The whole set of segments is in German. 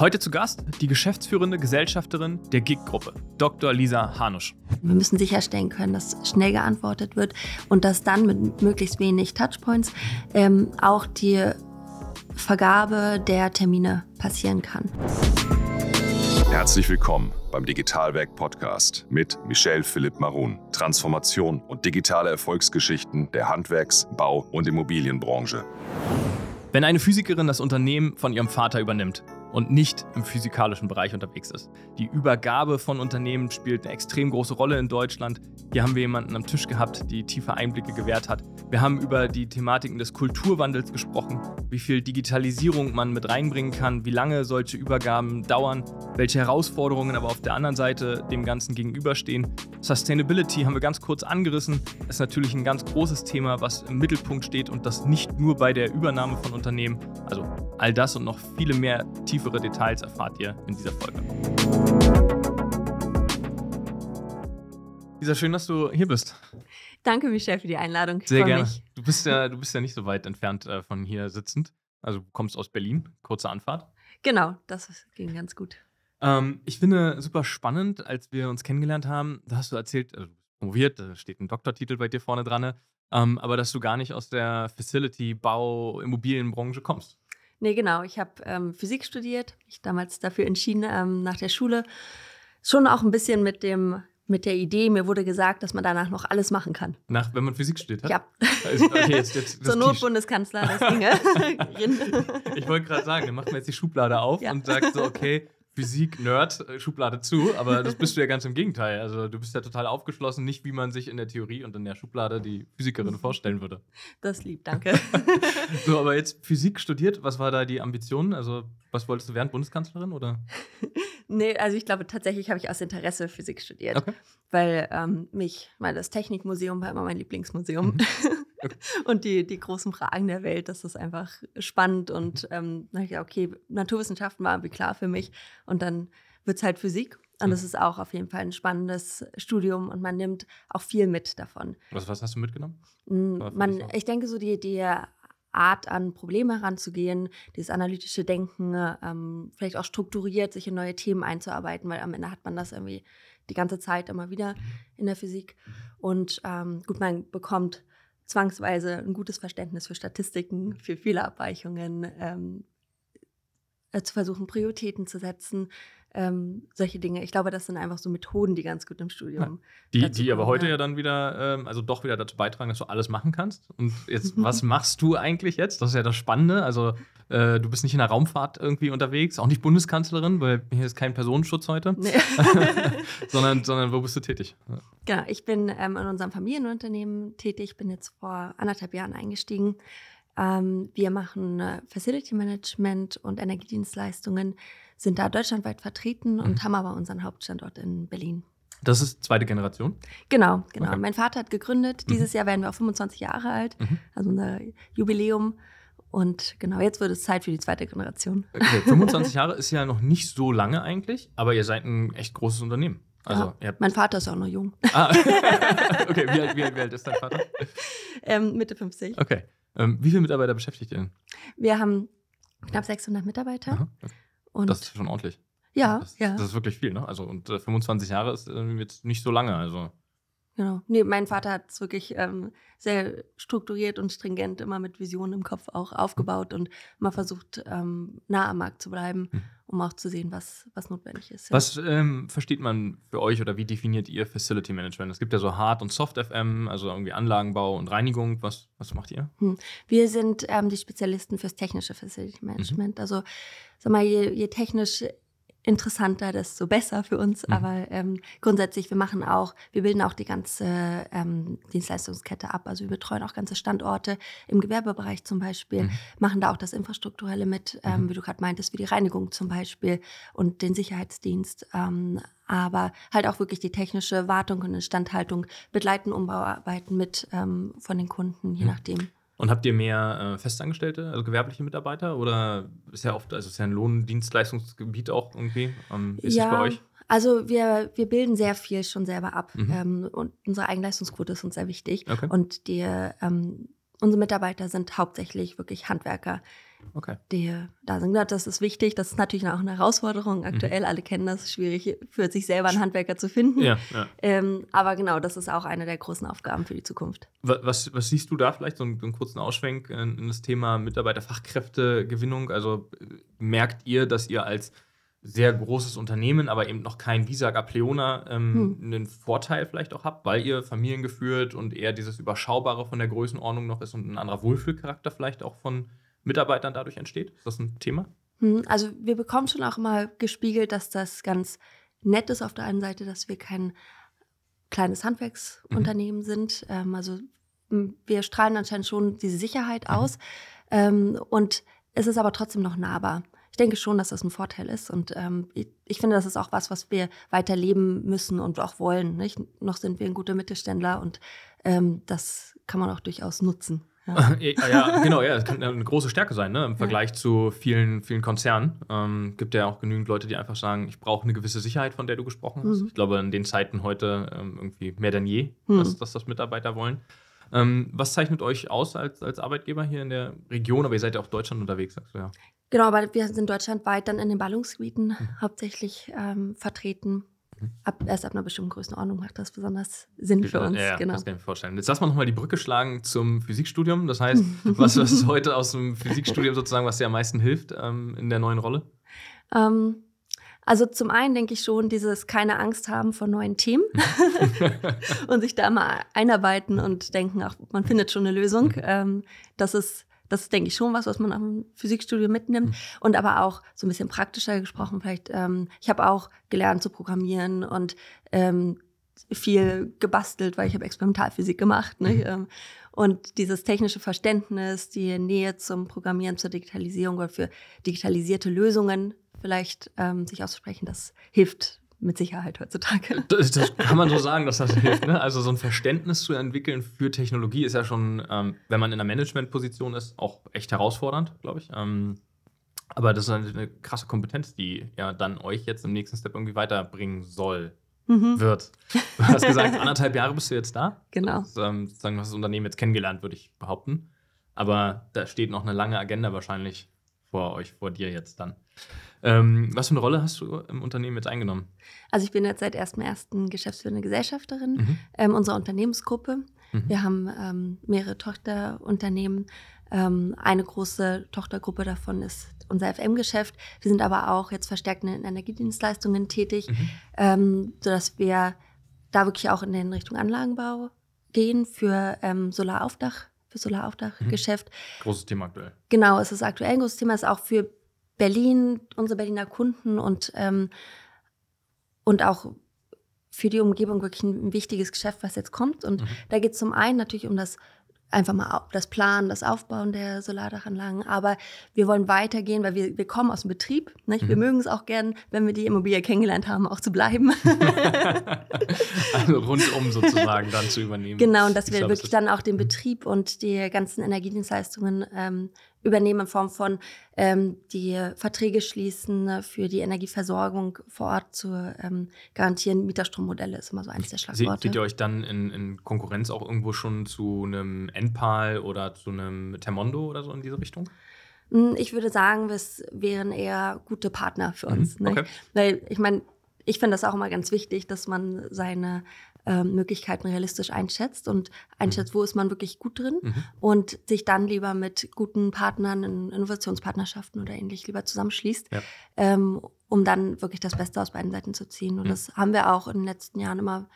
Heute zu Gast die geschäftsführende Gesellschafterin der GIG-Gruppe, Dr. Lisa Hanusch. Wir müssen sicherstellen können, dass schnell geantwortet wird und dass dann mit möglichst wenig Touchpoints ähm, auch die Vergabe der Termine passieren kann. Herzlich willkommen beim Digitalwerk Podcast mit Michel Philipp Marun. Transformation und digitale Erfolgsgeschichten der Handwerks-, Bau- und Immobilienbranche. Wenn eine Physikerin das Unternehmen von ihrem Vater übernimmt, und nicht im physikalischen Bereich unterwegs ist. Die Übergabe von Unternehmen spielt eine extrem große Rolle in Deutschland. Hier haben wir jemanden am Tisch gehabt, die tiefe Einblicke gewährt hat. Wir haben über die Thematiken des Kulturwandels gesprochen, wie viel Digitalisierung man mit reinbringen kann, wie lange solche Übergaben dauern, welche Herausforderungen aber auf der anderen Seite dem Ganzen gegenüberstehen. Sustainability haben wir ganz kurz angerissen. Ist natürlich ein ganz großes Thema, was im Mittelpunkt steht und das nicht nur bei der Übernahme von Unternehmen. Also all das und noch viele mehr tiefe tiefere Details erfahrt ihr in dieser Folge. Lisa, schön, dass du hier bist. Danke, Michelle, für die Einladung. Ich Sehr gerne. Du bist, ja, du bist ja nicht so weit entfernt äh, von hier sitzend. Also du kommst aus Berlin, kurze Anfahrt. Genau, das ging ganz gut. Ähm, ich finde super spannend, als wir uns kennengelernt haben, da hast du erzählt, also promoviert, da steht ein Doktortitel bei dir vorne dran, ähm, aber dass du gar nicht aus der Facility, Bau, Immobilienbranche kommst. Nee, genau. Ich habe ähm, Physik studiert. Ich damals dafür entschieden, ähm, nach der Schule. Schon auch ein bisschen mit dem mit der Idee, mir wurde gesagt, dass man danach noch alles machen kann. Nach, wenn man Physik studiert hat? Ja. Also, okay, jetzt, jetzt, Zur Not Bundeskanzler, das ginge. ich wollte gerade sagen, dann macht man jetzt die Schublade auf ja. und sagt so, okay, Physik-Nerd, äh, Schublade zu, aber das bist du ja ganz im Gegenteil. Also du bist ja total aufgeschlossen, nicht wie man sich in der Theorie und in der Schublade die Physikerin vorstellen würde. Das lieb, danke. so, aber jetzt Physik studiert, was war da die Ambition? Also was wolltest du werden, Bundeskanzlerin oder? nee, also ich glaube tatsächlich habe ich aus Interesse Physik studiert, okay. weil ähm, mich, weil das Technikmuseum war immer mein Lieblingsmuseum. Mhm. Und die, die großen Fragen der Welt, das ist einfach spannend. Und mhm. ähm, dann habe ich gedacht, okay, Naturwissenschaften war irgendwie klar für mich. Und dann wird es halt Physik. Und es mhm. ist auch auf jeden Fall ein spannendes Studium und man nimmt auch viel mit davon. Was, was hast du mitgenommen? Mm, man, ich denke, so die, die Art an Probleme heranzugehen, dieses analytische Denken, ähm, vielleicht auch strukturiert, sich in neue Themen einzuarbeiten, weil am Ende hat man das irgendwie die ganze Zeit immer wieder mhm. in der Physik. Und ähm, gut, man bekommt zwangsweise ein gutes Verständnis für Statistiken, für Fehlerabweichungen, ähm, äh, zu versuchen, Prioritäten zu setzen, ähm, solche Dinge. Ich glaube, das sind einfach so Methoden, die ganz gut im Studium. Ja. Die, die aber heute ja dann wieder, ähm, also doch wieder dazu beitragen, dass du alles machen kannst. Und jetzt, was machst du eigentlich jetzt? Das ist ja das Spannende. Also, äh, du bist nicht in der Raumfahrt irgendwie unterwegs, auch nicht Bundeskanzlerin, weil hier ist kein Personenschutz heute. Nee. sondern, sondern wo bist du tätig? Ja. Genau, ich bin ähm, in unserem Familienunternehmen tätig, bin jetzt vor anderthalb Jahren eingestiegen. Ähm, wir machen äh, Facility Management und Energiedienstleistungen sind da deutschlandweit vertreten mhm. und haben aber unseren Hauptstandort in Berlin. Das ist zweite Generation? Genau, genau. Okay. Mein Vater hat gegründet. Mhm. Dieses Jahr werden wir auch 25 Jahre alt, mhm. also unser Jubiläum. Und genau, jetzt wird es Zeit für die zweite Generation. Okay, 25 Jahre ist ja noch nicht so lange eigentlich, aber ihr seid ein echt großes Unternehmen. Also, ja, mein Vater ist auch noch jung. Ah, okay, wie alt, wie, alt, wie alt, ist dein Vater? Ähm, Mitte 50. Okay. Ähm, wie viele Mitarbeiter beschäftigt ihr denn? Wir haben knapp 600 Mitarbeiter. Aha, okay. Und das ist schon ordentlich. Ja, das, ja. Das ist wirklich viel, ne? Also, und äh, 25 Jahre ist äh, jetzt nicht so lange, also. Genau. Nee, mein Vater hat es wirklich ähm, sehr strukturiert und stringent immer mit Visionen im Kopf auch aufgebaut und immer versucht, ähm, nah am Markt zu bleiben, hm. Um auch zu sehen, was, was notwendig ist. Ja. Was ähm, versteht man für euch oder wie definiert ihr Facility Management? Es gibt ja so Hard- und Soft-FM, also irgendwie Anlagenbau und Reinigung. Was, was macht ihr? Hm. Wir sind ähm, die Spezialisten fürs technische Facility Management. Mhm. Also, sag mal, je, je technisch interessanter, desto besser für uns. Mhm. Aber ähm, grundsätzlich, wir machen auch, wir bilden auch die ganze ähm, Dienstleistungskette ab. Also wir betreuen auch ganze Standorte im Gewerbebereich zum Beispiel, mhm. machen da auch das Infrastrukturelle mit, ähm, mhm. wie du gerade meintest, wie die Reinigung zum Beispiel und den Sicherheitsdienst. Ähm, aber halt auch wirklich die technische Wartung und Instandhaltung, begleiten Umbauarbeiten mit ähm, von den Kunden, je nachdem. Und habt ihr mehr äh, Festangestellte, also gewerbliche Mitarbeiter? Oder ist ja oft, also ist ja ein Lohndienstleistungsgebiet auch irgendwie? Ähm, ist ja, es bei euch? Also wir, wir bilden sehr viel schon selber ab. Mhm. Ähm, und unsere Eigenleistungsquote ist uns sehr wichtig. Okay. Und die, ähm, unsere Mitarbeiter sind hauptsächlich wirklich Handwerker okay. die da sind. Das ist wichtig. Das ist natürlich auch eine Herausforderung. Aktuell, mhm. alle kennen das, schwierig für sich selber einen Handwerker zu finden. Ja, ja. Ähm, aber genau, das ist auch eine der großen Aufgaben für die Zukunft. Was, was siehst du da vielleicht, so einen, einen kurzen Ausschwenk in, in das Thema Mitarbeiterfachkräftegewinnung? Also merkt ihr, dass ihr als sehr großes Unternehmen, aber eben noch kein Visag Pleona ähm, hm. einen Vorteil vielleicht auch habt, weil ihr familiengeführt und eher dieses Überschaubare von der Größenordnung noch ist und ein anderer Wohlfühlcharakter vielleicht auch von Mitarbeitern dadurch entsteht? Ist das ein Thema? Hm, also wir bekommen schon auch mal gespiegelt, dass das ganz nett ist auf der einen Seite, dass wir kein kleines Handwerksunternehmen mhm. sind. Ähm, also wir strahlen anscheinend schon diese Sicherheit mhm. aus. Ähm, und es ist aber trotzdem noch nahbar. Ich denke schon, dass das ein Vorteil ist. Und ähm, ich, ich, finde, das ist auch was, was wir weiter leben müssen und auch wollen. Nicht? Noch sind wir ein guter Mittelständler und ähm, das kann man auch durchaus nutzen. Ja. ja, genau, ja, das kann eine große Stärke sein, ne? Im Vergleich ja. zu vielen, vielen Konzernen. Ähm, gibt ja auch genügend Leute, die einfach sagen, ich brauche eine gewisse Sicherheit, von der du gesprochen hast. Mhm. Ich glaube, in den Zeiten heute ähm, irgendwie mehr denn je, mhm. dass, dass, das Mitarbeiter wollen. Ähm, was zeichnet euch aus als, als Arbeitgeber hier in der Region? Aber ihr seid ja auch Deutschland unterwegs, sagst du ja. Genau, aber wir sind deutschlandweit dann in den Ballungsgebieten mhm. hauptsächlich ähm, vertreten. Ab, erst ab einer bestimmten Größenordnung macht das besonders Sinn für uns. Ja, genau. das kann ich mir vorstellen. Jetzt lass mal nochmal die Brücke schlagen zum Physikstudium. Das heißt, was, was ist heute aus dem Physikstudium sozusagen, was dir am meisten hilft ähm, in der neuen Rolle? Ähm, also zum einen denke ich schon, dieses keine Angst haben vor neuen Themen und sich da mal einarbeiten und denken, ach, man findet schon eine Lösung. Mhm. Ähm, das ist das ist, denke ich, schon was, was man am Physikstudium mitnimmt. Mhm. Und aber auch so ein bisschen praktischer gesprochen, vielleicht, ähm, ich habe auch gelernt zu programmieren und ähm, viel gebastelt, weil ich habe Experimentalphysik gemacht. Ne? Mhm. Ähm, und dieses technische Verständnis, die Nähe zum Programmieren, zur Digitalisierung oder für digitalisierte Lösungen vielleicht ähm, sich auszusprechen, das hilft mit Sicherheit heutzutage. Das, das, kann man so sagen, dass das hilft. Ne? Also so ein Verständnis zu entwickeln für Technologie ist ja schon, ähm, wenn man in einer Managementposition ist, auch echt herausfordernd, glaube ich. Ähm, aber das ist eine krasse Kompetenz, die ja dann euch jetzt im nächsten Step irgendwie weiterbringen soll. Mhm. Wird. Du hast gesagt, anderthalb Jahre bist du jetzt da. Genau. Das, ähm, sozusagen, hast das Unternehmen jetzt kennengelernt, würde ich behaupten. Aber da steht noch eine lange Agenda wahrscheinlich vor euch, vor dir jetzt dann. Ähm, was für eine Rolle hast du im Unternehmen jetzt eingenommen? Also ich bin jetzt seit 1.1. geschäftsführende Gesellschafterin mhm. ähm, unserer Unternehmensgruppe. Mhm. Wir haben ähm, mehrere Tochterunternehmen. Ähm, eine große Tochtergruppe davon ist unser FM-Geschäft. Wir sind aber auch jetzt verstärkt in Energiedienstleistungen tätig, mhm. Ähm, sodass wir da wirklich auch in den Richtung Anlagenbau gehen für ähm, Solaraufdach für Solaraufdachgeschäft. Mhm. Großes Thema aktuell. Genau, es ist aktuell ein großes Thema, es ist auch für Berlin, unsere Berliner Kunden und, ähm, und auch für die Umgebung wirklich ein, wichtiges Geschäft, was jetzt kommt. Und mhm. da geht es zum einen natürlich um das einfach mal das Planen, das Aufbauen der Solardachanlagen. Aber wir wollen weitergehen, weil wir, wir kommen aus dem Betrieb. Nicht? Mhm. Wir mögen es auch gern, wenn wir die Immobilie kennengelernt haben, auch zu bleiben. also rundum sozusagen dann zu übernehmen. Genau, und dass wir wirklich dann auch den mhm. Betrieb und die ganzen Energiedienstleistungen ähm, übernehmen in Form von ähm, die Verträge schließen für die Energieversorgung vor Ort zu ähm, garantieren. Mieterstrommodelle ist immer so eines der Schlagworte. Seht ihr euch dann in, in, Konkurrenz auch irgendwo schon zu einem Enpal oder zu einem Termondo oder so in diese Richtung? Hm, ich würde sagen, wir wären eher gute Partner für mhm, uns. Mhm, okay. Weil ich meine, ich finde das auch immer ganz wichtig, dass man seine ähm, Möglichkeiten realistisch einschätzt und einschätzt, mhm. wo ist man wirklich gut drin mhm. und sich dann lieber mit guten Partnern in Innovationspartnerschaften oder ähnlich lieber zusammenschließt, ja. ähm, um dann wirklich das Beste aus beiden Seiten zu ziehen. Und mhm. das haben wir auch in den letzten Jahren immer,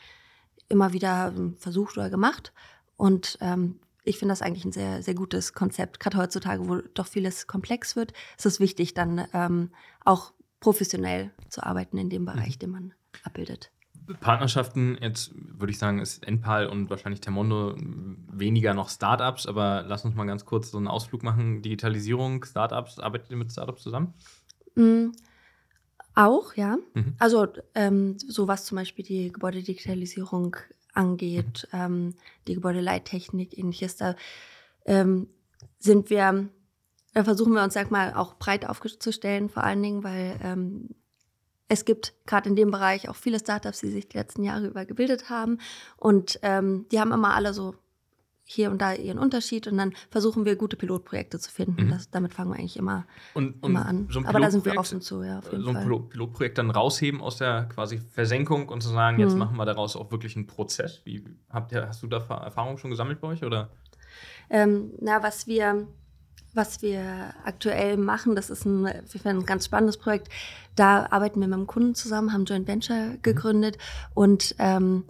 immer wieder ähm, versucht oder gemacht. Und ähm, ich finde das eigentlich ein sehr, sehr gutes Konzept. Gerade heutzutage, wo doch vieles komplex wird, ist es wichtig, dann ähm, auch professionell zu arbeiten in dem Bereich, mhm. den man abbildet. Partnerschaften, jetzt würde ich sagen, ist Enpal und wahrscheinlich Termondo weniger noch Startups, aber lass uns mal ganz kurz so einen Ausflug machen. Digitalisierung, Startups, arbeitet ihr mit Startups zusammen? Mm, auch, ja. Mhm. Also ähm, so was zum Beispiel die Gebäudedigitalisierung angeht, mhm. ähm, die Gebäudeleittechnik, ähnliches, da ähm, sind wir, da versuchen wir uns, sag mal, auch breit aufzustellen, vor allen Dingen, weil ähm, es gibt gerade in dem Bereich auch viele Startups, die sich die letzten Jahre über gebildet haben. Und ähm, die haben immer alle so hier und da ihren Unterschied und dann versuchen wir gute Pilotprojekte zu finden. Mhm. Das, damit fangen wir eigentlich immer, und, und immer an. So Aber da sind wir offen zu, ja. so ein Fall. Pilotprojekt dann rausheben aus der quasi Versenkung und zu sagen, jetzt mhm. machen wir daraus auch wirklich einen Prozess. Wie habt ihr, hast du da Erfahrungen schon gesammelt bei euch? Oder? Ähm, na, was wir was wir aktuell machen, das ist ein, ein ganz spannendes Projekt. Da arbeiten wir mit einem Kunden zusammen, haben Joint Venture mhm. gegründet mhm. und ähm,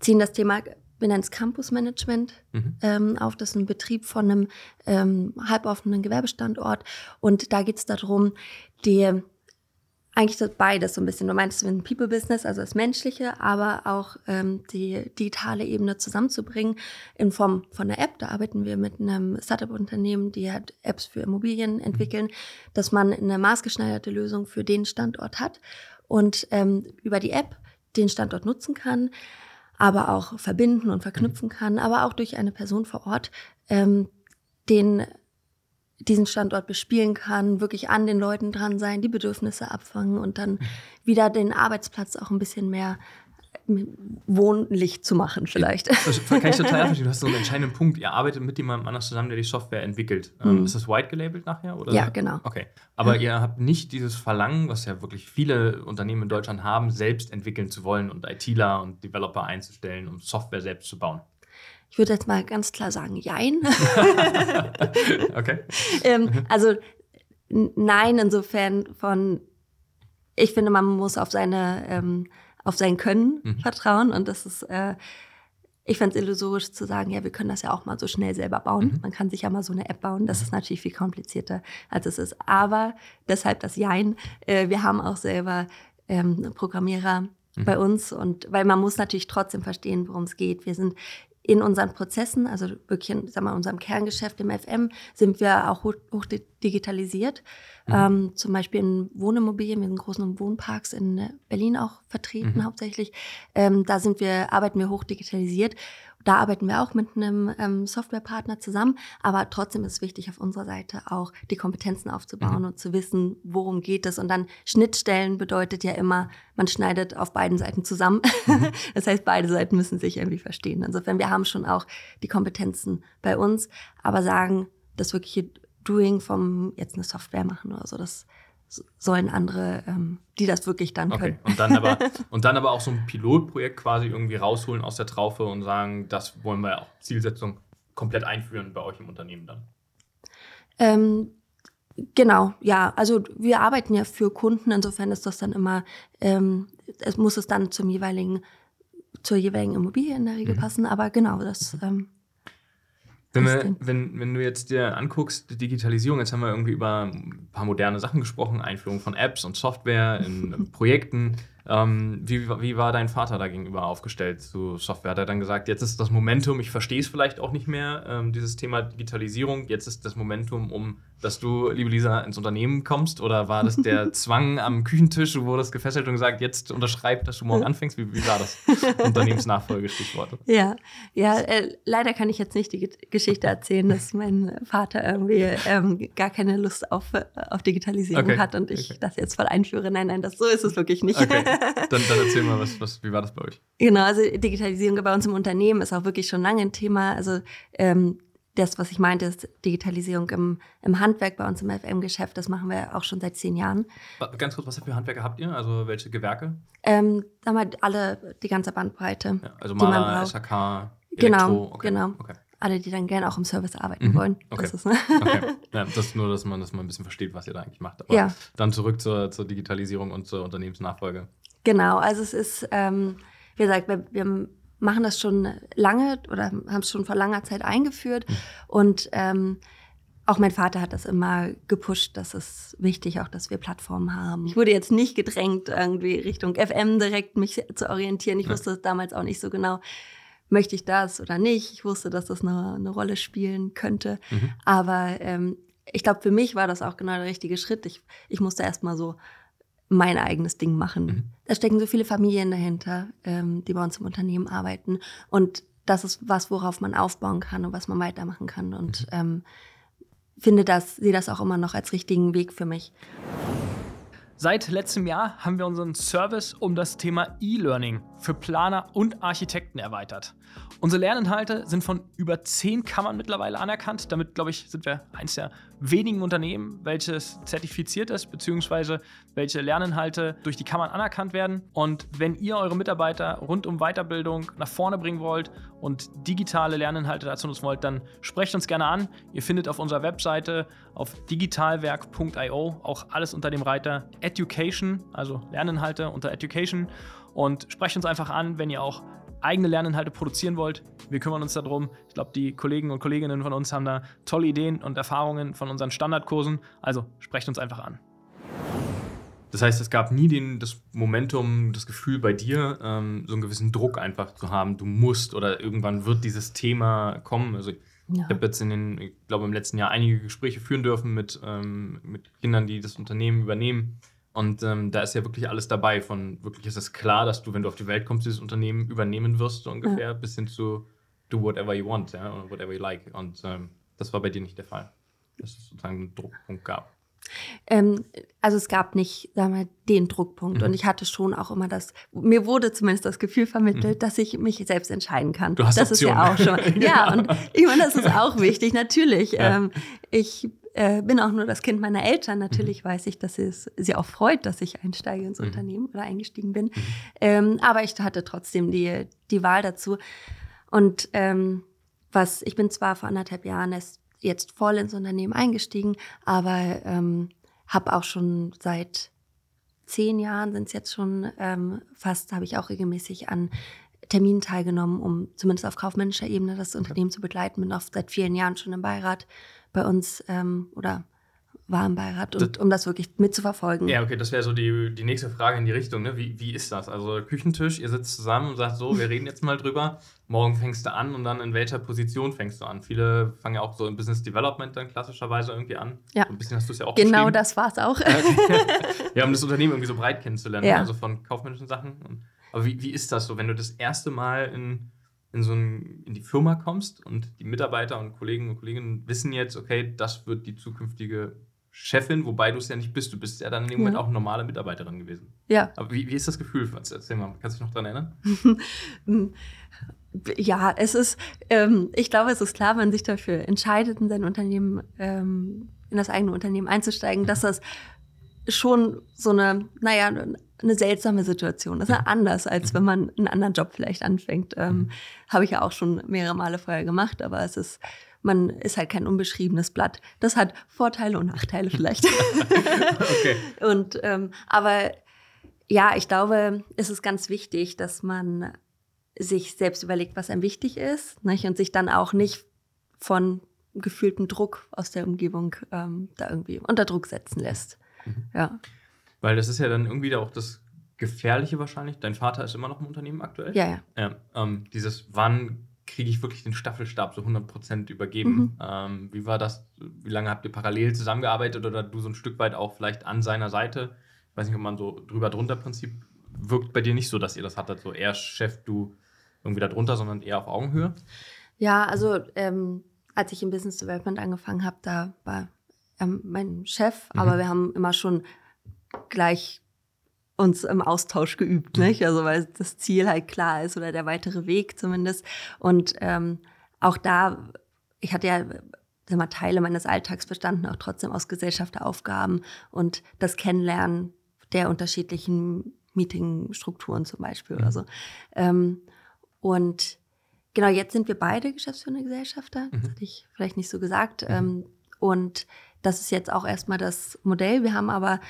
ziehen das Thema wir nennen es Campus Management mhm. ähm, auf. Das ist ein Betrieb von einem ähm, halboffenen Gewerbestandort. Und da geht es darum, die eigentlich das beides so ein bisschen. Du meinst, sind People-Business, also das Menschliche, aber auch ähm, die digitale Ebene zusammenzubringen in Form von einer App. Da arbeiten wir mit einem Startup-Unternehmen, die halt Apps für Immobilien entwickeln, dass man eine maßgeschneiderte Lösung für den Standort hat und ähm, über die App den Standort nutzen kann aber auch verbinden und verknüpfen kann, aber auch durch eine Person vor Ort ähm, den diesen Standort bespielen kann, wirklich an den Leuten dran sein, die Bedürfnisse abfangen und dann wieder den Arbeitsplatz auch ein bisschen mehr wohnlich zu machen vielleicht. Das kann ich total verstehen. Du hast so einen entscheidenden Punkt. Ihr arbeitet mit jemandem anders zusammen, der die Software entwickelt. Ähm, mhm. Ist das white gelabelt nachher? Oder? Ja, genau. Okay. Aber ja. ihr habt nicht dieses Verlangen, was ja wirklich viele Unternehmen in Deutschland haben, selbst entwickeln zu wollen und ITler und Developer einzustellen, um Software selbst zu bauen. Ich würde jetzt mal ganz klar sagen, jein. okay. ähm, also nein, insofern von, ich finde, man muss auf seine ähm, auf sein Können mhm. vertrauen. Und das ist, äh, ich fand es illusorisch zu sagen, ja, wir können das ja auch mal so schnell selber bauen. Mhm. Man kann sich ja mal so eine App bauen. Das mhm. ist natürlich viel komplizierter, als es ist. Aber deshalb das Jein. Äh, wir haben auch selber ähm, Programmierer mhm. bei uns und weil man muss natürlich trotzdem verstehen, worum es geht. Wir sind in unseren Prozessen, also wirklich in sagen wir, unserem Kerngeschäft im FM, sind wir auch hoch, hoch digitalisiert. Mhm. Ähm, zum Beispiel in Wohnimmobilien, wir sind großen Wohnparks in Berlin auch vertreten mhm. hauptsächlich. Ähm, da sind wir, arbeiten wir hoch digitalisiert. Da arbeiten wir auch mit einem ähm, Softwarepartner zusammen, aber trotzdem ist es wichtig, auf unserer Seite auch die Kompetenzen aufzubauen mhm. und zu wissen, worum geht es. Und dann Schnittstellen bedeutet ja immer, man schneidet auf beiden Seiten zusammen. Mhm. das heißt, beide Seiten müssen sich irgendwie verstehen. Insofern, wir haben schon auch die Kompetenzen bei uns, aber sagen, das wirkliche Doing vom jetzt eine Software machen oder so, das sollen andere, ähm, die das wirklich dann können. Okay. Und dann, aber, und dann aber auch so ein Pilotprojekt quasi irgendwie rausholen aus der Traufe und sagen, das wollen wir auch Zielsetzung komplett einführen bei euch im Unternehmen dann. Ähm, genau, ja. Also wir arbeiten ja für Kunden, insofern ist das dann immer, ähm, es muss es dann zum jeweiligen, zur jeweiligen Immobilie in der Regel mhm. passen, aber genau, das ähm, wenn, wir, wenn, wenn du jetzt dir anguckst, die Digitalisierung, jetzt haben wir irgendwie über ein paar moderne Sachen gesprochen, Einführung von Apps und Software in Projekten. Ähm, wie, wie war dein Vater da gegenüber aufgestellt zu Software? Hat er dann gesagt, jetzt ist das Momentum, ich verstehe es vielleicht auch nicht mehr, ähm, dieses Thema Digitalisierung, jetzt ist das Momentum, um dass du, liebe Lisa, ins Unternehmen kommst? Oder war das der Zwang am Küchentisch, du wurdest gefesselt und gesagt, jetzt unterschreib, dass du morgen anfängst? Wie, wie war das? Unternehmensnachfolge, Stichworte. Ja, ja äh, leider kann ich jetzt nicht die Geschichte erzählen, dass mein Vater irgendwie ähm, gar keine Lust auf, auf Digitalisierung okay. hat und ich okay. das jetzt voll einführe. Nein, nein, das, so ist es wirklich nicht. Okay. Dann, dann erzähl mal, was, was, wie war das bei euch? Genau, also Digitalisierung bei uns im Unternehmen ist auch wirklich schon lange ein Thema. Also ähm, das, was ich meinte, ist Digitalisierung im, im Handwerk bei uns im FM-Geschäft. Das machen wir auch schon seit zehn Jahren. Ganz kurz, was für Handwerker habt ihr? Also welche Gewerke? Ähm, sagen wir alle, die ganze Bandbreite. Ja, also Maler, SHK, Elektro. Genau, okay. genau. Okay. Alle, die dann gerne auch im Service arbeiten mhm. wollen. Okay. Das ist, ne? okay. Ja, das ist nur, dass man, dass man ein bisschen versteht, was ihr da eigentlich macht. Aber ja. dann zurück zur, zur Digitalisierung und zur Unternehmensnachfolge. Genau, also es ist, ähm, wie gesagt, wir, wir machen das schon lange oder haben es schon vor langer Zeit eingeführt. Mhm. Und ähm, auch mein Vater hat das immer gepusht, dass es wichtig auch, dass wir Plattformen haben. Ich wurde jetzt nicht gedrängt, irgendwie Richtung FM direkt mich zu orientieren. Ich ja. wusste damals auch nicht so genau, möchte ich das oder nicht. Ich wusste, dass das eine, eine Rolle spielen könnte. Mhm. Aber ähm, ich glaube, für mich war das auch genau der richtige Schritt. Ich, ich musste erst mal so mein eigenes Ding machen. Mhm. Da stecken so viele Familien dahinter, ähm, die bei uns im Unternehmen arbeiten. Und das ist was, worauf man aufbauen kann und was man weitermachen kann. Und mhm. ähm, finde das, sehe das auch immer noch als richtigen Weg für mich. Seit letztem Jahr haben wir unseren Service um das Thema E-Learning für Planer und Architekten erweitert. Unsere Lerninhalte sind von über zehn Kammern mittlerweile anerkannt. Damit, glaube ich, sind wir eines der wenigen Unternehmen, welches zertifiziert ist, beziehungsweise welche Lerninhalte durch die Kammern anerkannt werden. Und wenn ihr eure Mitarbeiter rund um Weiterbildung nach vorne bringen wollt und digitale Lerninhalte dazu nutzen wollt, dann sprecht uns gerne an. Ihr findet auf unserer Webseite auf digitalwerk.io auch alles unter dem Reiter Education, also Lerninhalte unter Education. Und sprecht uns einfach an, wenn ihr auch eigene Lerninhalte produzieren wollt. Wir kümmern uns darum. Ich glaube, die Kollegen und Kolleginnen von uns haben da tolle Ideen und Erfahrungen von unseren Standardkursen. Also sprecht uns einfach an. Das heißt, es gab nie den, das Momentum, das Gefühl bei dir, ähm, so einen gewissen Druck einfach zu haben, du musst oder irgendwann wird dieses Thema kommen. Also ja. ich habe jetzt in den, ich glaube, im letzten Jahr einige Gespräche führen dürfen mit, ähm, mit Kindern, die das Unternehmen übernehmen. Und ähm, da ist ja wirklich alles dabei. Von wirklich ist es klar, dass du, wenn du auf die Welt kommst, dieses Unternehmen übernehmen wirst, so ungefähr, ja. bis hin zu do whatever you want, ja, oder whatever you like. Und ähm, das war bei dir nicht der Fall, dass es sozusagen einen Druckpunkt gab. Ähm, also es gab nicht, sagen wir, den Druckpunkt. Mhm. Und ich hatte schon auch immer das, mir wurde zumindest das Gefühl vermittelt, mhm. dass ich mich selbst entscheiden kann. Du hast das Optionen. ist ja auch schon. genau. Ja, und ich meine, das ist auch wichtig, natürlich. Ja. Ähm, ich äh, bin auch nur das Kind meiner Eltern. Natürlich mhm. weiß ich, dass es sie auch freut, dass ich einsteige ins mhm. Unternehmen oder eingestiegen bin. Mhm. Ähm, aber ich hatte trotzdem die, die Wahl dazu. Und ähm, was, ich bin zwar vor anderthalb Jahren erst jetzt voll ins Unternehmen eingestiegen, aber ähm, habe auch schon seit zehn Jahren sind es jetzt schon ähm, fast, habe ich auch regelmäßig an Terminen teilgenommen, um zumindest auf kaufmännischer Ebene das Unternehmen zu begleiten. Bin auch seit vielen Jahren schon im Beirat bei uns ähm, oder war im Beirat, und, das, um das wirklich mitzuverfolgen. Ja, okay, das wäre so die, die nächste Frage in die Richtung. Ne? Wie, wie ist das? Also Küchentisch, ihr sitzt zusammen und sagt so, wir reden jetzt mal drüber. Morgen fängst du an und dann in welcher Position fängst du an? Viele fangen ja auch so im Business Development dann klassischerweise irgendwie an. Ja. So ein bisschen hast du es ja auch Genau das war es auch. ja, um das Unternehmen irgendwie so breit kennenzulernen, ja. also von kaufmännischen Sachen. Aber wie, wie ist das so, wenn du das erste Mal in in so ein, in die Firma kommst und die Mitarbeiter und Kollegen und Kolleginnen wissen jetzt, okay, das wird die zukünftige Chefin, wobei du es ja nicht bist. Du bist ja dann in dem Moment auch normale Mitarbeiterin gewesen. Ja. Aber wie, wie ist das Gefühl? Erzähl mal, kannst du dich noch daran erinnern? ja, es ist, ähm, ich glaube, es ist klar, wenn man sich dafür entscheidet, in sein Unternehmen, ähm, in das eigene Unternehmen einzusteigen, dass das schon so eine, naja, eine seltsame Situation. Das ist ja anders, als wenn man einen anderen Job vielleicht anfängt. Ähm, mhm. Habe ich ja auch schon mehrere Male vorher gemacht, aber es ist man ist halt kein unbeschriebenes Blatt. Das hat Vorteile und Nachteile vielleicht. okay. Und ähm, aber ja, ich glaube, es ist ganz wichtig, dass man sich selbst überlegt, was einem wichtig ist, nicht? und sich dann auch nicht von gefühltem Druck aus der Umgebung ähm, da irgendwie unter Druck setzen lässt. Mhm. Ja. Weil das ist ja dann irgendwie auch das Gefährliche wahrscheinlich. Dein Vater ist immer noch im Unternehmen aktuell. Ja, ja. ja ähm, dieses, wann kriege ich wirklich den Staffelstab so 100% übergeben. Mhm. Ähm, wie war das? Wie lange habt ihr parallel zusammengearbeitet oder du so ein Stück weit auch vielleicht an seiner Seite? Ich weiß nicht, ob man so drüber drunter Prinzip wirkt bei dir nicht so, dass ihr das hattet, so er Chef, du irgendwie da drunter, sondern eher auf Augenhöhe? Ja, also ähm, als ich im Business Development angefangen habe, da war ähm, mein Chef, mhm. aber wir haben immer schon gleich uns im Austausch geübt, mhm. nicht? Also weil das Ziel halt klar ist oder der weitere Weg zumindest. Und ähm, auch da, ich hatte ja sag mal, Teile meines Alltags bestanden auch trotzdem aus Gesellschafteraufgaben und das Kennenlernen der unterschiedlichen Meetingstrukturen zum Beispiel mhm. oder so. Ähm, und genau, jetzt sind wir beide geschäftsführende Gesellschafter, das mhm. hatte ich vielleicht nicht so gesagt. Mhm. Ähm, und das ist jetzt auch erstmal das Modell. Wir haben aber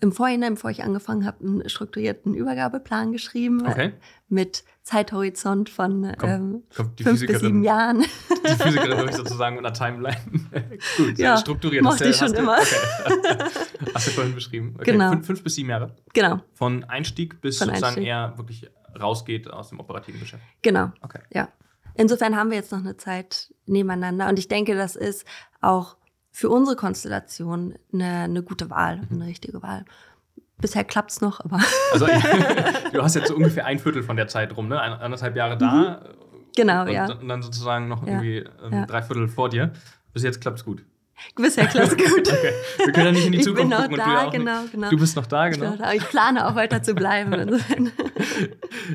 im Vorhinein, bevor ich angefangen habe, einen strukturierten Übergabeplan geschrieben okay. mit Zeithorizont von kommt, ähm, fünf bis sieben Jahren. Die Physikerin würde ich sozusagen mit einer Timeline. Gut, ja, strukturiert. Mochte ich schon immer. Okay. Hast du vorhin beschrieben. Okay. Genau. Fünf, fünf, bis sieben Jahre. Genau. Von Einstieg bis Von sozusagen Einstieg. er wirklich rausgeht aus dem operativen Geschäft. Genau. Okay. Ja. Insofern haben wir jetzt noch eine Zeit nebeneinander und ich denke, das ist auch für unsere Konstellation eine, eine gute Wahl, eine richtige Wahl. Bisher klappt es noch, aber. Also, du hast jetzt so ungefähr ein Viertel von der Zeit rum, ne? Ein, anderthalb Jahre da. Mhm. Genau, und, ja. Und dann sozusagen noch irgendwie ähm, ja. drei Viertel vor dir. Bis jetzt klappt es gut. Bisher klasse gut. Okay. Wir können ja nicht in die ich Zukunft gucken. da, und du, genau, nicht. genau. du bist noch da, genau. da. Ich plane auch weiter zu bleiben.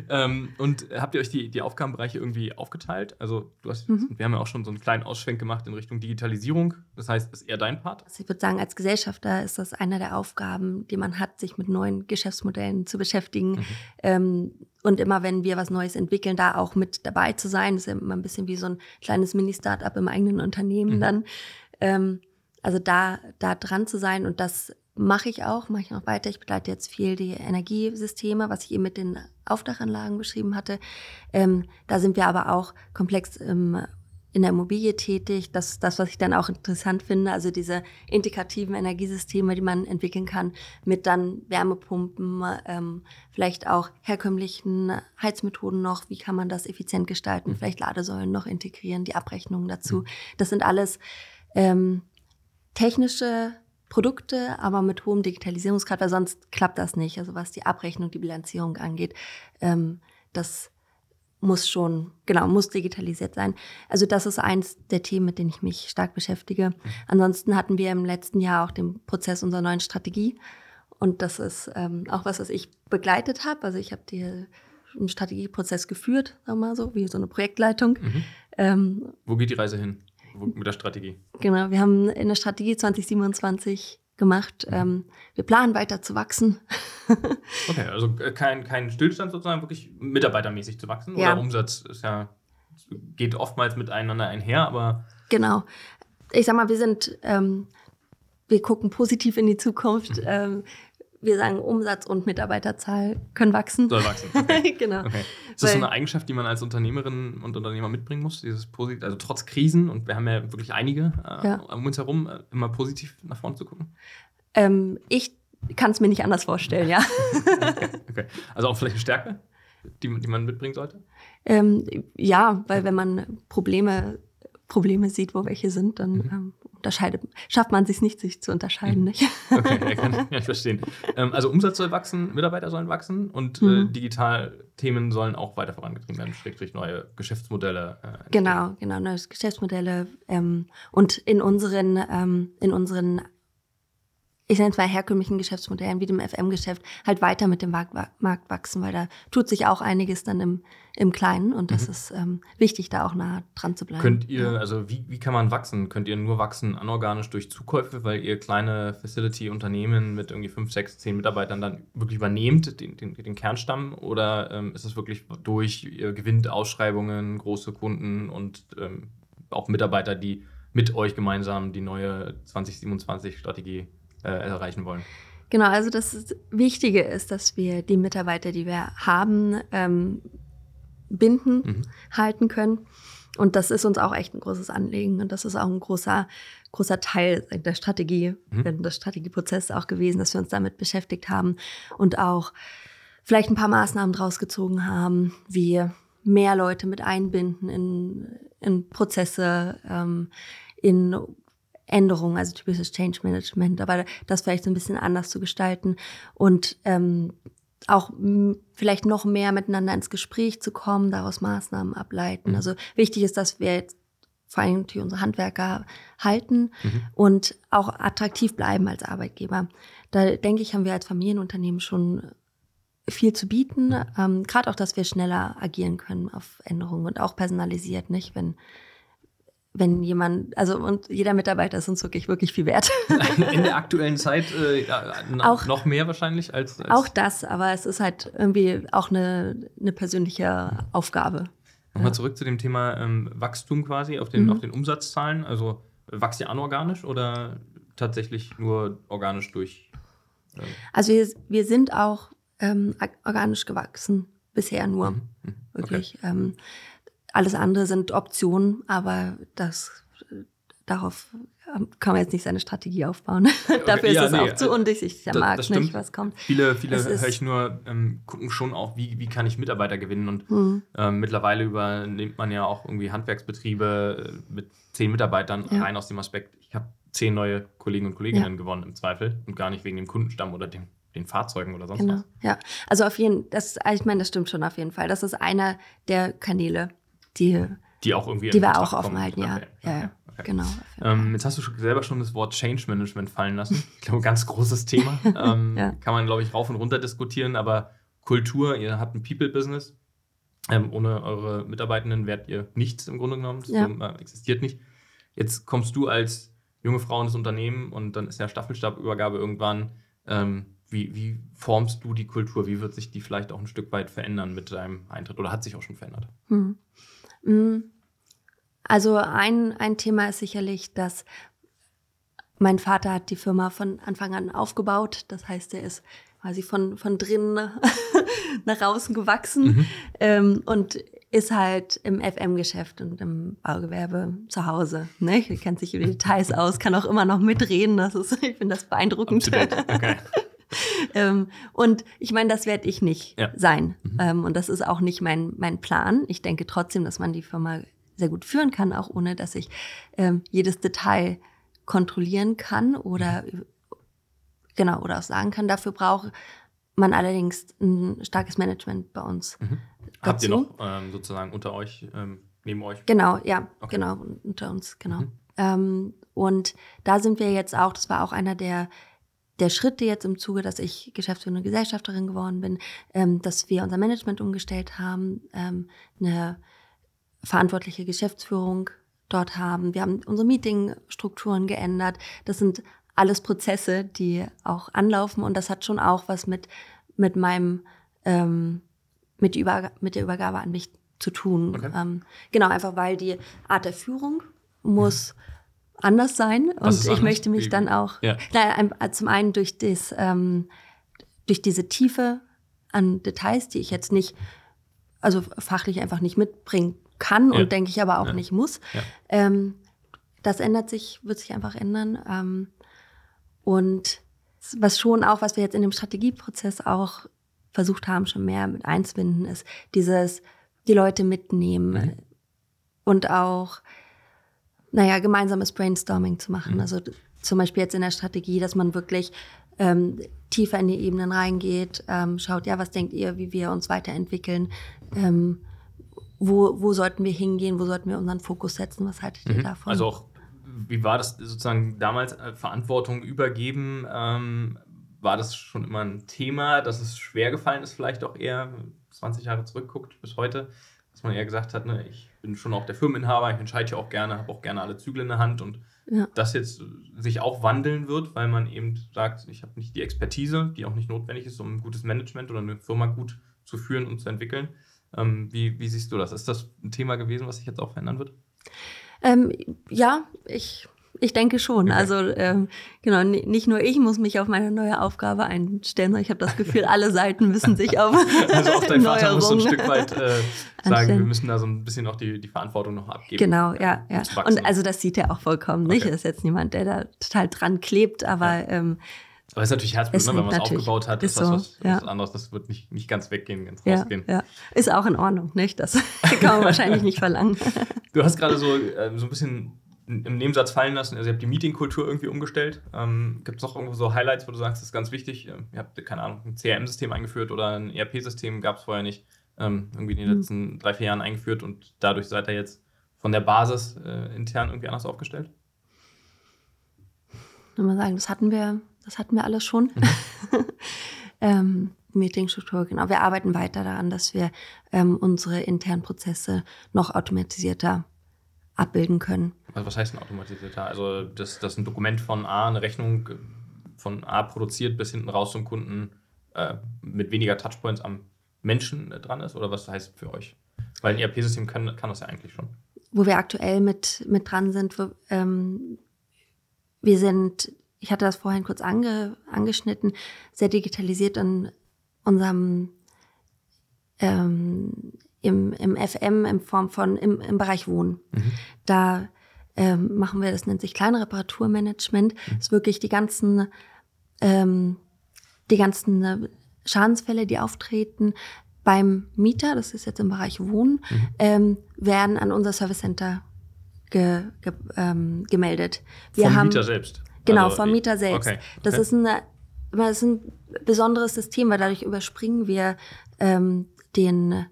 Ähm, und habt ihr euch die, die Aufgabenbereiche irgendwie aufgeteilt? Also, du hast, Mhm. wir haben ja auch schon so einen kleinen Ausschwenk gemacht in Richtung Digitalisierung. Das heißt, ist eher dein Part? Also ich würde sagen, als Gesellschafter ist das eine der Aufgaben, die man hat, sich mit neuen Geschäftsmodellen zu beschäftigen. Mhm. Ähm, und immer, wenn wir was Neues entwickeln, da auch mit dabei zu sein. Das ist ja immer ein bisschen wie so ein kleines Mini-Startup im eigenen Unternehmen Mhm. dann. Ähm, also da, da dran zu sein und das mache ich auch, mache ich noch weiter. Ich begleite jetzt viel die Energiesysteme, was ich eben mit den Aufdachanlagen beschrieben hatte. Ähm, da sind wir aber auch komplex im in der Immobilie tätig. Das ist das, was ich dann auch interessant finde. Also diese integrativen Energiesysteme, die man entwickeln kann, mit dann Wärmepumpen, ähm, vielleicht auch herkömmlichen Heizmethoden noch. Wie kann man das effizient gestalten? Vielleicht Ladesäulen noch integrieren, die Abrechnungen dazu. Das sind alles ähm, technische Produkte, aber mit hohem Digitalisierungsgrad, weil sonst klappt das nicht. Also was die Abrechnung, die Bilanzierung angeht, ähm, das muss schon, genau, muss digitalisiert sein. Also das ist eins der Themen, mit denen ich mich stark beschäftige. Ansonsten hatten wir im letzten Jahr auch den Prozess unserer neuen Strategie. Und das ist ähm, auch was, was ich begleitet habe. Also ich habe den Strategieprozess geführt, sagen wir mal so, wie so eine Projektleitung. Mhm. Ähm, Wo geht die Reise hin? Mit der Strategie? genau, wir haben eine Strategie 2027 gemacht. Ähm, wir planen weiter zu wachsen. Okay, also äh, kein, kein Stillstand sozusagen, wirklich mitarbeitermäßig zu wachsen. Ja. Oder Umsatz ist ja, geht oftmals miteinander einher, aber Genau. Ich sag mal, wir sind, ähm, wir gucken positiv in die Zukunft. Ähm, wir sagen, Umsatz und Mitarbeiterzahl können wachsen. soll wachsen. Okay. genau. Okay. Ist das so eine Eigenschaft, die man als Unternehmerin und Unternehmer mitbringen muss? Dieses Posit also trotz Krisen, und wir haben ja wirklich einige äh, Ja. um uns herum, äh, immer positiv nach vorne zu gucken? Ähm, ich kann es mir nicht anders vorstellen, ja. Okay. Also auch vielleicht eine Stärke, die, die man mitbringen sollte? ähm, ja, weil wenn man Probleme, Probleme sieht, wo welche sind, dann Mhm. ähm, unterscheidet, schafft man sich nicht, sich zu unterscheiden, nicht? Okay, ja, kann ich verstehen. Ähm, also Umsatz soll wachsen, Mitarbeiter sollen wachsen und äh, Mhm. Digitalthemen sollen auch weiter vorangetrieben werden, schrägstrich neue Geschäftsmodelle. Äh. Genau, genau, neue Geschäftsmodelle ähm, und in unseren, ähm, in unseren, ich nenne es mal herkömmlichen Geschäftsmodellen wie dem FM-Geschäft halt weiter mit dem Markt, wa- Markt wachsen, weil da tut sich auch einiges dann im, im Kleinen und das Mhm. ist ähm, wichtig, da auch nah dran zu bleiben. Könnt ihr, Ja. also wie, wie kann man wachsen? Könnt ihr nur wachsen anorganisch durch Zukäufe, weil ihr kleine Facility-Unternehmen mit irgendwie 5, 6, 10 Mitarbeitern dann wirklich übernehmt, den, den, den Kernstamm? Oder ähm, ist es wirklich durch, ihr gewinnt Ausschreibungen, große Kunden und ähm, auch Mitarbeiter, die mit euch gemeinsam die neue 2027-Strategie äh, erreichen wollen? Genau, also das Wichtige ist, dass wir die Mitarbeiter, die wir haben, ähm, binden, Mhm. halten können. Und das ist uns auch echt ein großes Anliegen. Und das ist auch ein großer, großer Teil der Strategie, Mhm. des Strategieprozesses auch gewesen, dass wir uns damit beschäftigt haben und auch vielleicht ein paar Maßnahmen draus gezogen haben, wie mehr Leute mit einbinden in, in Prozesse, ähm, in Änderungen, also typisches Change Management, aber das vielleicht so ein bisschen anders zu gestalten und ähm, auch vielleicht noch mehr miteinander ins Gespräch zu kommen, daraus Maßnahmen ableiten. Mhm. Also wichtig ist, dass wir jetzt vor allem natürlich unsere Handwerker halten Mhm. und auch attraktiv bleiben als Arbeitgeber. Da denke ich, haben wir als Familienunternehmen schon viel zu bieten. Mhm. Ähm, Gerade auch, dass wir schneller agieren können auf Änderungen und auch personalisiert, nicht? Wenn, wenn jemand, also und jeder Mitarbeiter ist uns wirklich, wirklich viel wert. In der aktuellen Zeit äh, ja, Auch- noch mehr wahrscheinlich als, als auch das, aber es ist halt irgendwie auch eine, eine persönliche Aufgabe. Nochmal Ja. zurück zu dem Thema ähm, Wachstum quasi auf den, Mhm. auf den Umsatzzahlen. Also wächst ihr anorganisch oder tatsächlich nur organisch durch? ähm, Also wir, wir sind auch ähm, organisch gewachsen, bisher nur. mhm, mhm. Wirklich. Ähm, alles andere sind Optionen, aber das darauf ähm, kann man jetzt nicht seine Strategie aufbauen. Dafür ja, ist es nee, auch zu also, undichtig, der das- Markt nicht, was kommt. Viele, viele höre ich nur, ähm, gucken schon auch, wie, wie kann ich Mitarbeiter gewinnen. Und Hm. ähm, mittlerweile übernimmt man ja auch irgendwie Handwerksbetriebe äh, mit zehn Mitarbeitern Ja. rein aus dem Aspekt, ich habe zehn neue Kollegen und Kolleginnen gewonnen im Zweifel und gar nicht wegen dem Kundenstamm oder dem, den Fahrzeugen oder sonst Genau, was. ja. Also auf jeden das, ich meine, das stimmt schon auf jeden Fall. Das ist einer der Kanäle, die, Die auch irgendwie die wir Betracht auch offen halten, ja. Okay, ja, ja. okay. Genau. Ähm, jetzt hast du selber schon das Wort Change Management fallen lassen. Ich glaube, ganz großes Thema. Ähm, Ja. Kann man, glaube ich, rauf und runter diskutieren, aber Kultur, ihr habt ein People-Business. Ähm, ohne eure Mitarbeitenden wärt ihr nichts im Grunde genommen. Das Ja. äh, existiert nicht. Jetzt kommst du als junge Frau in das Unternehmen und dann ist ja Staffelstabübergabe irgendwann. Ähm, wie, wie formst du die Kultur? Wie wird sich die vielleicht auch ein Stück weit verändern mit deinem Eintritt oder hat sich auch schon verändert? Hm. Mm. Also ein, ein Thema ist sicherlich, dass mein Vater hat die Firma von Anfang an aufgebaut. Das heißt, er ist quasi von, von drinnen nach außen gewachsen Mhm. ähm, und ist halt im FM-Geschäft und im Baugewerbe zu Hause. Ne? Er kennt sich über die Details aus, kann auch immer noch mitreden. Das ist, ich finde das beeindruckend. Okay. Ähm, und ich meine, das werde ich nicht Ja. sein. Mhm. Ähm, und das ist auch nicht mein, mein Plan. Ich denke trotzdem, dass man die Firma sehr gut führen kann, auch ohne dass ich ähm, jedes Detail kontrollieren kann oder Mhm. genau oder auch sagen kann. Dafür braucht man allerdings ein starkes Management bei uns. Mhm. Habt ihr noch ähm, sozusagen unter euch, ähm, neben euch? Genau, ja, Okay. genau, unter uns, genau. Mhm. Ähm, und da sind wir jetzt auch, das war auch einer der, der Schritte jetzt im Zuge, dass ich geschäftsführende Gesellschafterin geworden bin, ähm, dass wir unser Management umgestellt haben, ähm, eine verantwortliche Geschäftsführung dort haben. Wir haben unsere Meetingstrukturen geändert. Das sind alles Prozesse, die auch anlaufen und das hat schon auch was mit, mit meinem, ähm, mit, Überga mit der Übergabe an mich zu tun. Okay. Ähm, genau, einfach weil die Art der Führung muss anders sein und ich anders? möchte mich dann auch, Ja. naja, ein- zum einen durch das, ähm, durch diese Tiefe an Details, die ich jetzt nicht, also fachlich einfach nicht mitbringen kann Ja. und denke ich aber auch Ja. nicht muss. Ähm, das ändert sich, wird sich einfach ändern. Ähm, und was schon auch, was wir jetzt in dem Strategieprozess auch versucht haben, schon mehr mit einzubinden, ist dieses, die Leute mitnehmen Mhm. und auch, naja, gemeinsames Brainstorming zu machen. Mhm. Also zum Beispiel jetzt in der Strategie, dass man wirklich ähm, tiefer in die Ebenen reingeht, ähm, schaut, ja, was denkt ihr, wie wir uns weiterentwickeln, ähm, wo, wo sollten wir hingehen, wo sollten wir unseren Fokus setzen, was haltet ihr Mhm. davon? Also auch, wie war das sozusagen damals äh, Verantwortung übergeben? Ähm, war das schon immer ein Thema, dass es schwer gefallen ist, vielleicht auch eher 20 Jahre zurückguckt bis heute, dass man eher gesagt hat, ne, ich bin schon auch der Firmeninhaber, ich entscheide ja auch gerne, habe auch gerne alle Zügel in der Hand und Ja. das jetzt sich auch wandeln wird, weil man eben sagt, ich habe nicht die Expertise, die auch nicht notwendig ist, um ein gutes Management oder eine Firma gut zu führen und zu entwickeln. Ähm, wie, wie siehst du das? Ist das ein Thema gewesen, was sich jetzt auch verändern wird? Ähm, ja, ich, ich denke schon. Okay. Also ähm, genau, ni- nicht nur ich muss mich auf meine neue Aufgabe einstellen, sondern ich habe das Gefühl, alle Seiten müssen sich auf Also auch dein Vater muss so ein Stück weit äh, sagen, wir anstellen. müssen müssen da so ein bisschen auch die, die Verantwortung noch abgeben. Genau, ja, ja. Und also das sieht er auch vollkommen nicht. Er ist jetzt niemand, der da total dran klebt, aber ähm, Aber es ist natürlich Herzblut, ne? wenn man es aufgebaut hat, ist Ist das so, was, ja. was anderes. Das wird nicht, nicht ganz weggehen, ganz ja, rausgehen. ja, ist auch in Ordnung, nicht? Das kann man wahrscheinlich nicht verlangen. Du hast gerade so, äh, so ein bisschen im Nebensatz fallen lassen, also ihr habt die Meetingkultur irgendwie umgestellt. Ähm, Gibt es noch irgendwo so Highlights, wo du sagst, das ist ganz wichtig? Ähm, Ihr habt, keine Ahnung, ein CRM-System eingeführt oder ein ERP-System gab es vorher nicht. Ähm, irgendwie in den Mhm. letzten drei, vier Jahren eingeführt und dadurch seid ihr jetzt von der Basis äh, intern irgendwie anders aufgestellt? Wenn man sagen, das hatten wir, das hatten wir alles schon. ähm, Meetingstruktur, genau. Wir arbeiten weiter daran, dass wir ähm, unsere internen Prozesse noch automatisierter abbilden können. Was, was heißt ein automatisierter? Also, dass, dass ein Dokument von A, eine Rechnung äh, von A produziert bis hinten raus zum Kunden äh, mit weniger Touchpoints am Menschen äh, dran ist? Oder was heißt für euch? Weil ein ERP-System kann, kann das ja eigentlich schon. wo wir aktuell mit, mit dran sind. Wo, ähm, wir sind, ich hatte das vorhin kurz ange, angeschnitten, sehr digitalisiert in unserem ähm, im, im FM in Form von im, im Bereich Wohnen. Da ähm, machen wir, das nennt sich kleine Reparaturmanagement. Das ist wirklich die ganzen, ähm, die ganzen äh, Schadensfälle, die auftreten beim Mieter, das ist jetzt im Bereich Wohnen, ähm, werden an unser Service Center ge, ge, ähm, gemeldet. Wir Vom haben, Mieter selbst. Genau, Also, vom Mieter selbst. Okay. Das okay. ist ein, das ist ein besonderes System, weil dadurch überspringen wir ähm, den,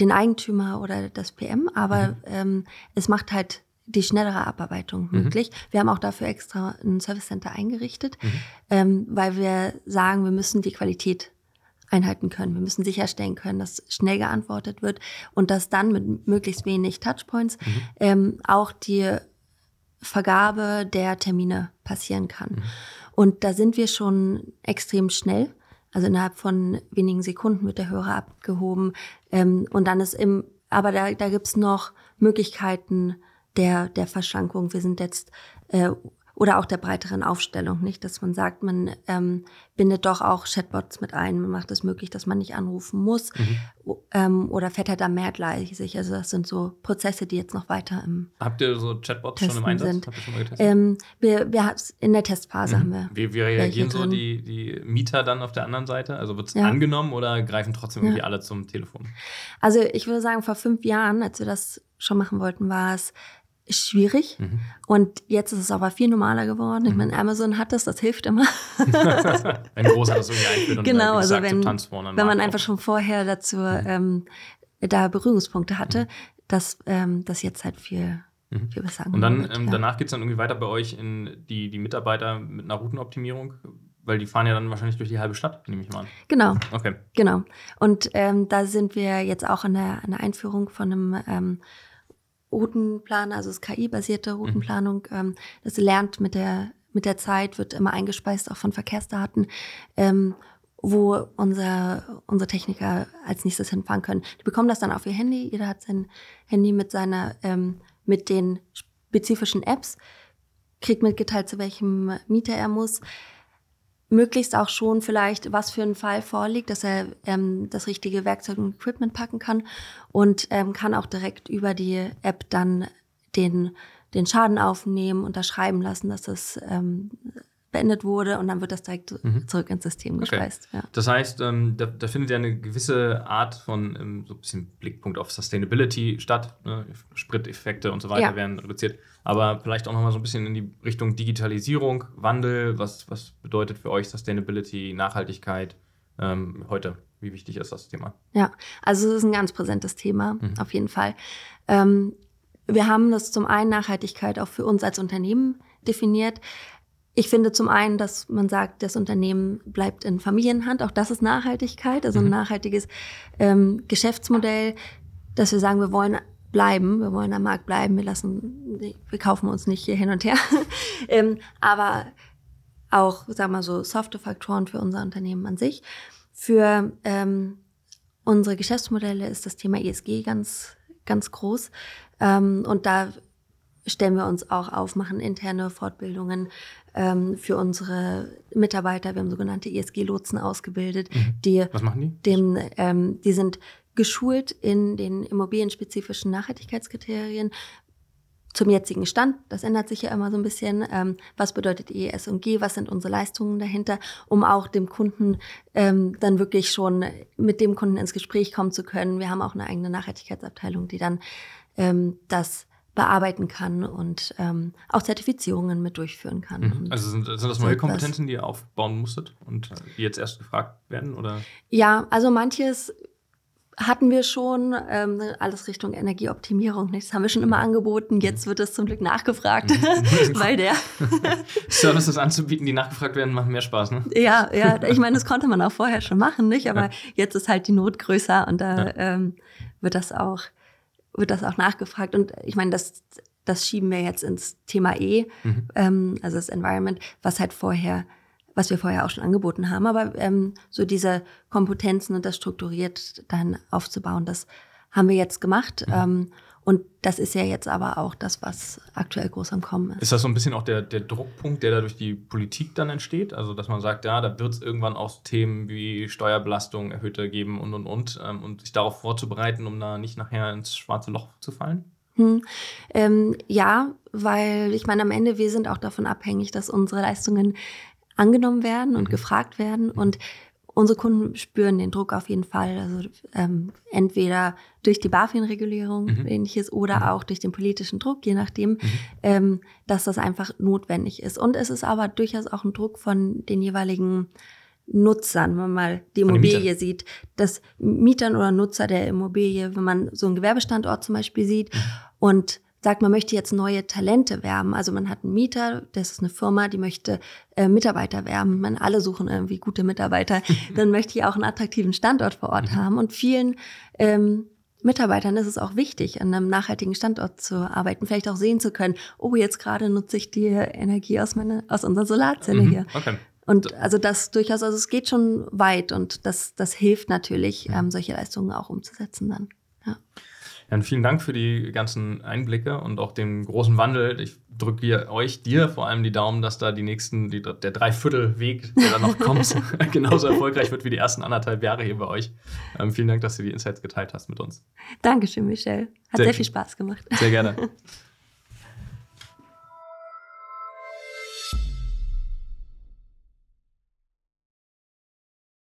den Eigentümer oder das PM, aber Mhm. ähm, es macht halt die schnellere Abarbeitung mhm. möglich. Wir haben auch dafür extra ein Service Center eingerichtet, mhm. ähm, weil wir sagen, wir müssen die Qualität einhalten können. Wir müssen sicherstellen können, dass schnell geantwortet wird und dass dann mit möglichst wenig Touchpoints mhm. ähm, auch die Vergabe der Termine passieren kann. Mhm. Und da sind wir schon extrem schnell. Also innerhalb von wenigen Sekunden wird der Hörer abgehoben. Ähm, und dann ist im, aber da, da gibt's noch Möglichkeiten der, der Verschrankung. Wir sind jetzt äh, oder auch der breiteren Aufstellung, nicht, dass man sagt, man ähm, bindet doch auch Chatbots mit ein, man macht es möglich, dass man nicht anrufen muss mhm. ähm, oder fährt halt da mehrgleisig. Also das sind so Prozesse, die jetzt noch weiter im Habt ihr so Chatbots Testen schon im Einsatz? Sind. Habt ihr schon mal getestet? Ähm, wir, wir in der Testphase mhm. haben wir. Wie, wie reagieren so die, die Mieter dann auf der anderen Seite? Also wird es ja. angenommen oder greifen trotzdem irgendwie ja. alle zum Telefon? Also ich würde sagen, vor fünf Jahren, als wir das schon machen wollten, war es schwierig. Mhm. Und jetzt ist es aber viel normaler geworden. Ich mhm. meine, Amazon hat das, das hilft immer. wenn großer das irgendwie einführt und genau, also wenn, wenn man einfach schon vorher dazu mhm. ähm, da Berührungspunkte hatte, mhm. dass ähm, das jetzt halt viel, viel besser Und dann wird, ähm, ja. danach geht es dann irgendwie weiter bei euch in die, die Mitarbeiter mit einer Routenoptimierung. Weil die fahren ja dann wahrscheinlich durch die halbe Stadt, nehme ich mal an. Genau. Okay. Genau. Und ähm, da sind wir jetzt auch an der, an der Einführung von einem ähm, Routenplaner, also das KI-basierte mhm. Routenplanung, ähm, das lernt mit der, mit der Zeit, wird immer eingespeist, auch von Verkehrsdaten, ähm, wo unser, unsere Techniker als nächstes hinfahren können. Die bekommen das dann auf ihr Handy, jeder hat sein Handy mit seiner, ähm, mit den spezifischen Apps, kriegt mitgeteilt, zu welchem Mieter er muss möglichst auch schon vielleicht, was für ein Fall vorliegt, dass er ähm, das richtige Werkzeug und Equipment packen kann und ähm, kann auch direkt über die App dann den, den Schaden aufnehmen, unterschreiben lassen, dass das ähm, beendet wurde und dann wird das direkt mhm. zurück ins System gespeist. Okay. Ja. Das heißt, ähm, da, da, findet ja eine gewisse Art von ähm, so ein bisschen Blickpunkt auf Sustainability statt. Ne? Spriteffekte und so weiter ja. werden reduziert. Aber vielleicht auch nochmal so ein bisschen in die Richtung Digitalisierung, Wandel. Was, was bedeutet für euch Sustainability, Nachhaltigkeit ähm, heute? Wie wichtig ist das Thema? Ja, also es ist ein ganz präsentes Thema, mhm. auf jeden Fall. Ähm, wir haben das zum einen Nachhaltigkeit auch für uns als Unternehmen definiert. Ich finde zum einen, dass man sagt, das Unternehmen bleibt in Familienhand. Auch das ist Nachhaltigkeit, also ein mhm. nachhaltiges ähm, Geschäftsmodell, dass wir sagen, wir wollen bleiben, wir wollen am Markt bleiben, wir lassen, wir kaufen uns nicht hier hin und her. ähm, aber auch, sagen wir mal so, softe Faktoren für unser Unternehmen an sich. Für ähm, unsere Geschäftsmodelle ist das Thema ESG ganz, ganz groß. Ähm, und da stellen wir uns auch auf, machen interne Fortbildungen ähm, für unsere Mitarbeiter. Wir haben sogenannte ESG-Lotsen ausgebildet. Mhm. Die, Was machen die? Dem, ähm, die sind geschult in den immobilienspezifischen Nachhaltigkeitskriterien zum jetzigen Stand. Das ändert sich ja immer so ein bisschen. Ähm, was bedeutet ES und G? Was sind unsere Leistungen dahinter? Um auch dem Kunden ähm, dann wirklich schon mit dem Kunden ins Gespräch kommen zu können. Wir haben auch eine eigene Nachhaltigkeitsabteilung, die dann ähm, das bearbeiten kann und ähm, auch Zertifizierungen mit durchführen kann. Mhm. Also sind, sind, das neue Kompetenzen, die ihr aufbauen musstet und die jetzt erst gefragt werden? Oder? Ja, also manches hatten wir schon, ähm, alles Richtung Energieoptimierung. Das haben wir schon immer angeboten. Jetzt mhm. wird es zum Glück nachgefragt, mhm. weil der Services anzubieten, die nachgefragt werden, machen mehr Spaß, ne? Ja, ja. Ich meine, das konnte man auch vorher schon machen, nicht? Aber ja. jetzt ist halt die Not größer und da ja. ähm, wird das auch wird das auch nachgefragt. Und ich meine, das, das schieben wir jetzt ins Thema E, mhm. ähm, also das Environment, was halt vorher, was wir vorher auch schon angeboten haben. Aber ähm, so diese Kompetenzen und das strukturiert dann aufzubauen, das haben wir jetzt gemacht. Mhm. Ähm, und das ist ja jetzt aber auch das, was aktuell groß am Kommen ist. Ist das so ein bisschen auch der, der Druckpunkt, der da durch die Politik dann entsteht? Also, dass man sagt, ja, da wird es irgendwann auch Themen wie Steuerbelastung erhöhter geben und und und ähm, und sich darauf vorzubereiten, um da nicht nachher ins schwarze Loch zu fallen? Hm. Ähm, ja, weil ich meine, am Ende, wir sind auch davon abhängig, dass unsere Leistungen angenommen werden und mhm. gefragt werden. Und Unsere Kunden spüren den Druck auf jeden Fall. Also ähm, entweder durch die BaFin-Regulierung mhm. ähnliches oder mhm. auch durch den politischen Druck, je nachdem, mhm. ähm, dass das einfach notwendig ist. Und es ist aber durchaus auch ein Druck von den jeweiligen Nutzern, wenn man mal die Immobilie sieht, dass Mietern oder Nutzer der Immobilie, wenn man so einen Gewerbestandort zum Beispiel sieht mhm. und sagt, man möchte jetzt neue Talente werben. Also man hat einen Mieter, das ist eine Firma, die möchte äh, Mitarbeiter werben. Man alle suchen irgendwie gute Mitarbeiter. Dann möchte ich auch einen attraktiven Standort vor Ort mhm. haben. Und vielen ähm, Mitarbeitern ist es auch wichtig, an einem nachhaltigen Standort zu arbeiten, vielleicht auch sehen zu können, oh, jetzt gerade nutze ich die Energie aus, meiner, aus unserer Solarzelle mhm. hier. Okay. Und also das durchaus, also es geht schon weit und das, das hilft natürlich, ähm, solche Leistungen auch umzusetzen dann. Ja. Ja, vielen Dank für die ganzen Einblicke und auch den großen Wandel. Ich drücke euch, dir vor allem die Daumen, dass da die nächsten, die, der Dreiviertelweg, der da noch kommt, genauso erfolgreich wird wie die ersten anderthalb Jahre hier bei euch. Ähm, vielen Dank, dass du die Insights geteilt hast mit uns. Dankeschön, Michelle. Hat sehr, sehr viel Spaß gemacht. Sehr gerne.